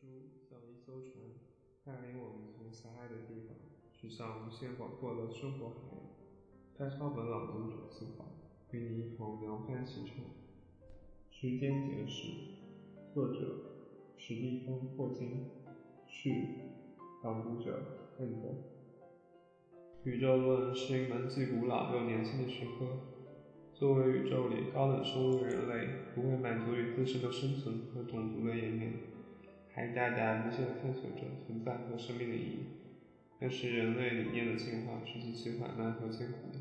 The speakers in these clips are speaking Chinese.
书像一艘船，带领我们从狭隘的地方驶向无限广阔的生活海洋。摘抄本朗读者计划，与你一同扬帆启程。时间简史，作者史蒂芬·霍金，序，朗读者邓德。宇宙论是一门既古老又年轻的学科。作为宇宙里高等生物的人类，不会满足于自身的生存和种族的还大大无限探索着存在和生命的意义。但是人类理念的进化是极其缓慢和艰苦的。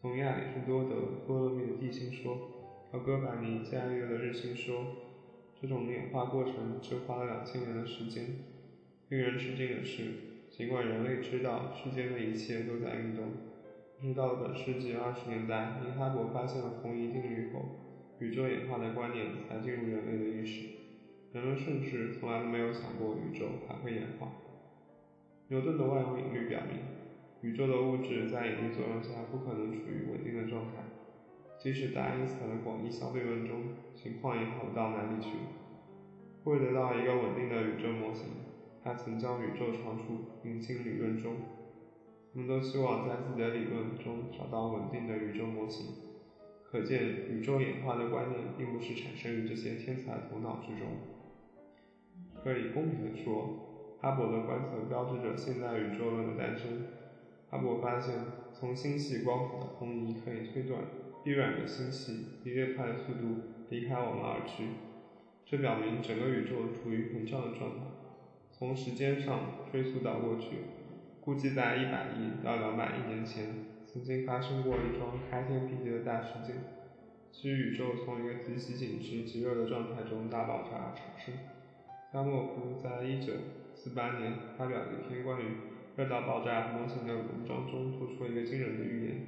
从亚里士多德·多勒密的地心说到哥白尼·伽利略的日心说，这种演化过程只花了两千年的时间。令人吃惊的是，尽管人类知道世间的一切都在运动，但是到了本世纪二十年代，因哈勃发现了红移定律后，宇宙演化的观念才进入人类的意识。人们甚至从来都没有想过宇宙还会演化。牛顿的万有引力表明，宇宙的物质在引力作用下不可能处于稳定的状态。即使在爱因斯坦的广义相对论中，情况也好不到哪里去。为得到一个稳定的宇宙模型，他曾将宇宙常数引进理论中。我们都希望在自己的理论中找到稳定的宇宙模型。可见，宇宙演化的观念并不是产生于这些天才头脑之中。可以公平地说，哈勃的观测标志着现代宇宙论的诞生。哈勃发现，从星系光谱的红移可以推断，微软的星系以越快的速度离开我们而去。这表明整个宇宙处于膨胀的状态。从时间上追溯到过去，估计在一百亿到两百亿年前，曾经发生过一桩开天辟地的大事件，即宇宙从一个极其紧致、极热的状态中大爆炸产生。加莫夫在1948年发表的一篇关于热岛爆炸模型的文章中做出了一个惊人的预言：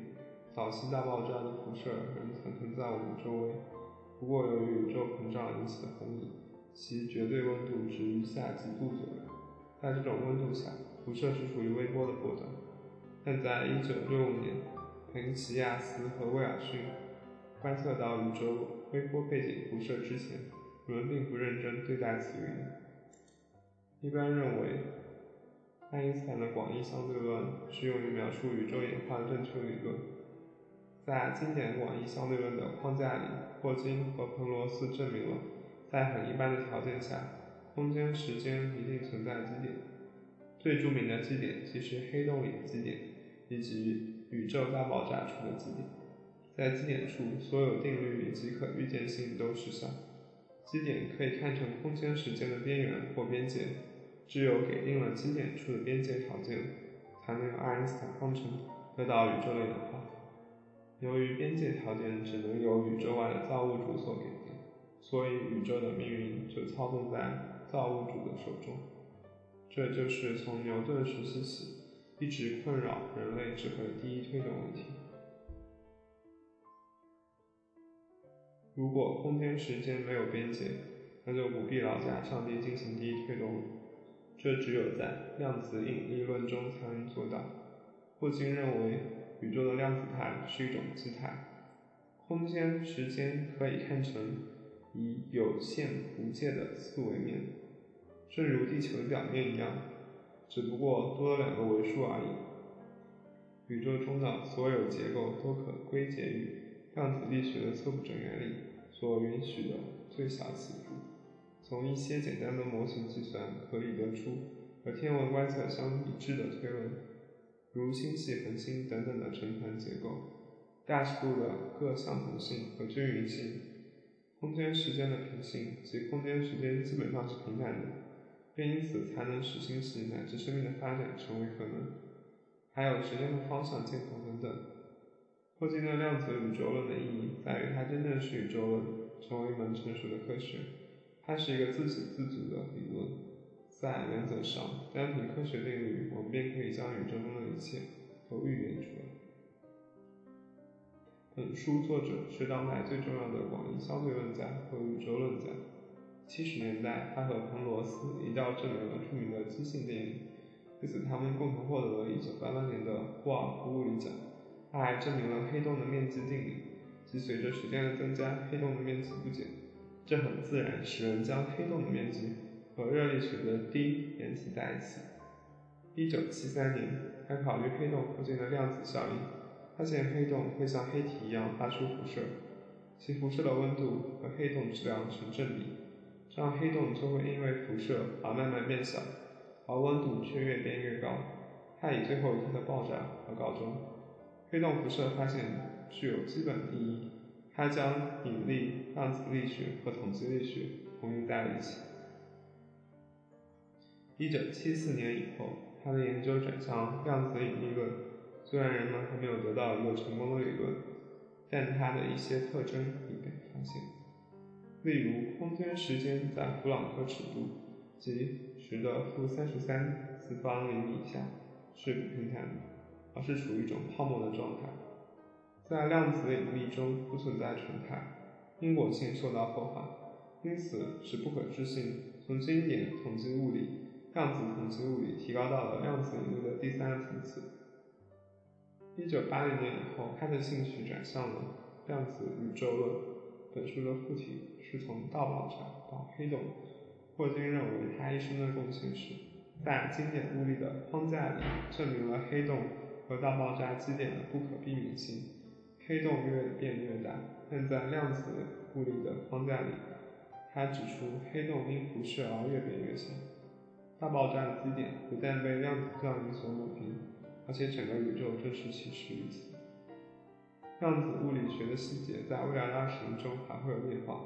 早期大爆炸的辐射仍残存在我们周围，不过由于宇宙膨胀引起的红移，其绝对温度只余下几度左右。在这种温度下，辐射是属于微波的波段。但在1965年，彭齐亚斯和威尔逊观测到宇宙微波背景辐射之前。我们并不认真对待此理一般认为，爱因斯坦的广义相对论是用于描述宇宙演化的正确理论。在经典广义相对论的框架里，霍金和彭罗斯证明了，在很一般的条件下，空间时间一定存在基点。最著名的基点即是黑洞里的基点，以及宇宙大爆炸处的基点。在基点处，所有定律以及可预见性都失效。基点可以看成空间时间的边缘或边界，只有给定了基点处的边界条件，才能用爱因斯坦方程得到宇宙的演化。由于边界条件只能由宇宙外的造物主所给定，所以宇宙的命运就操纵在造物主的手中。这就是从牛顿时期起一直困扰人类智慧的第一推动问题。如果空间时间没有边界，那就不必劳驾上帝进行第一推动了。这只有在量子引力论中才能做到。霍金认为，宇宙的量子态是一种基态，空间时间可以看成以有限无界的四维面，正如地球的表面一样，只不过多了两个维数而已。宇宙中的所有结构都可归结于。量子力学的测不准原理所允许的最小起伏，从一些简单的模型计算可以得出和天文观测相一致的推论，如星系、恒星等等的成团结构，大尺度的各相同性和均匀性，空间时间的平行及空间时间基本上是平坦的，并因此才能使星系乃至生命的发展成为可能，还有时间的方向箭头等等。霍金的量子宇宙论的意义在于，它真正使宇宙论成为一门成熟的科学。它是一个自给自足的理论，在原则上，单凭科学定律，我们便可以将宇宙中的一切都预言出来。本书作者是当代最重要的广义相对论家和宇宙论家。七十年代，他和彭罗斯一道证明了著名的基性定理，因此他们共同获得了一九八八年的霍尔夫物理奖。他还证明了黑洞的面积定理，即随着时间的增加，黑洞的面积不减。这很自然使人将黑洞的面积和热力学的 D 联系在一起。一九七三年，他考虑黑洞附近的量子效应，发现黑洞会像黑体一样发出辐射，其辐射的温度和黑洞质量成正比，这样黑洞就会因为辐射而慢慢变小，而温度却越变越高。他以最后一天的爆炸而告终。黑洞辐射发现具有基本意义，它将引力、量子力学和统计力学统一在了一起。一九七四年以后。他的研究转向量子引力论，虽然人们还没有得到一个成功的理论，但它的一些特征已被发现。例如，空间时间在弗朗克尺度，即十的负三十三次方厘米以下是不平坦的，而是处于一种泡沫的状态。在量子引力中不存在纯态，因果性受到破坏，因此使不可置信从经典统计物理。量子统计物理提高到了量子引力的第三个层次。一九八零年以后，他的兴趣转向了量子宇宙论。本书的副题是从大爆炸到黑洞。霍金认为他一生的贡献是，在经典物理的框架里证明了黑洞和大爆炸基点的不可避免性。黑洞越变越大，但在量子物理的框架里，他指出黑洞因辐射而越变越小。大爆炸的基点不但被量子效应所抹平，而且整个宇宙正是起始于此。量子物理学的细节在未来的二十年中还会有变化，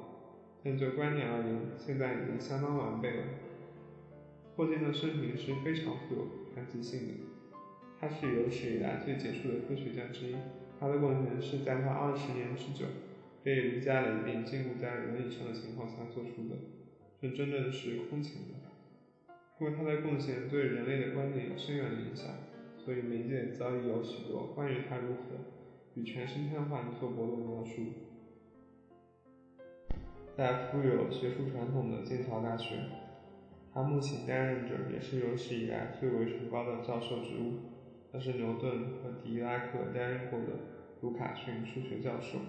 但就观念而言，现在已经相当完备了。霍金的生平是非常富有传奇性的，他是有史以来最杰出的科学家之一。他的贡献是在他二十年之久被离家累并禁锢在轮椅上的情况下做出的，这真正是空前的。因为他的贡献对人类的观念有深远的影响，所以媒介早已有许多关于他如何与全身瘫痪做搏斗的描述。在富有学术传统的剑桥大学，他目前担任着也是有史以来最为崇高的教授职务，他是牛顿和狄拉克担任过的卢卡逊数学教授。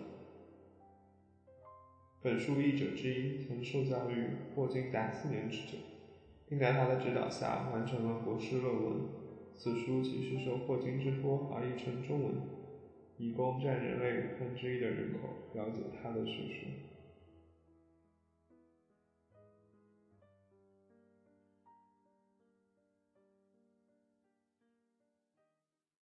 本书译者之一曾受教于霍金达四年之久。并在他的指导下完成了博士论文。此书即是受霍金之托而译成中文，以供占人类五分之一的人口了解他的学说。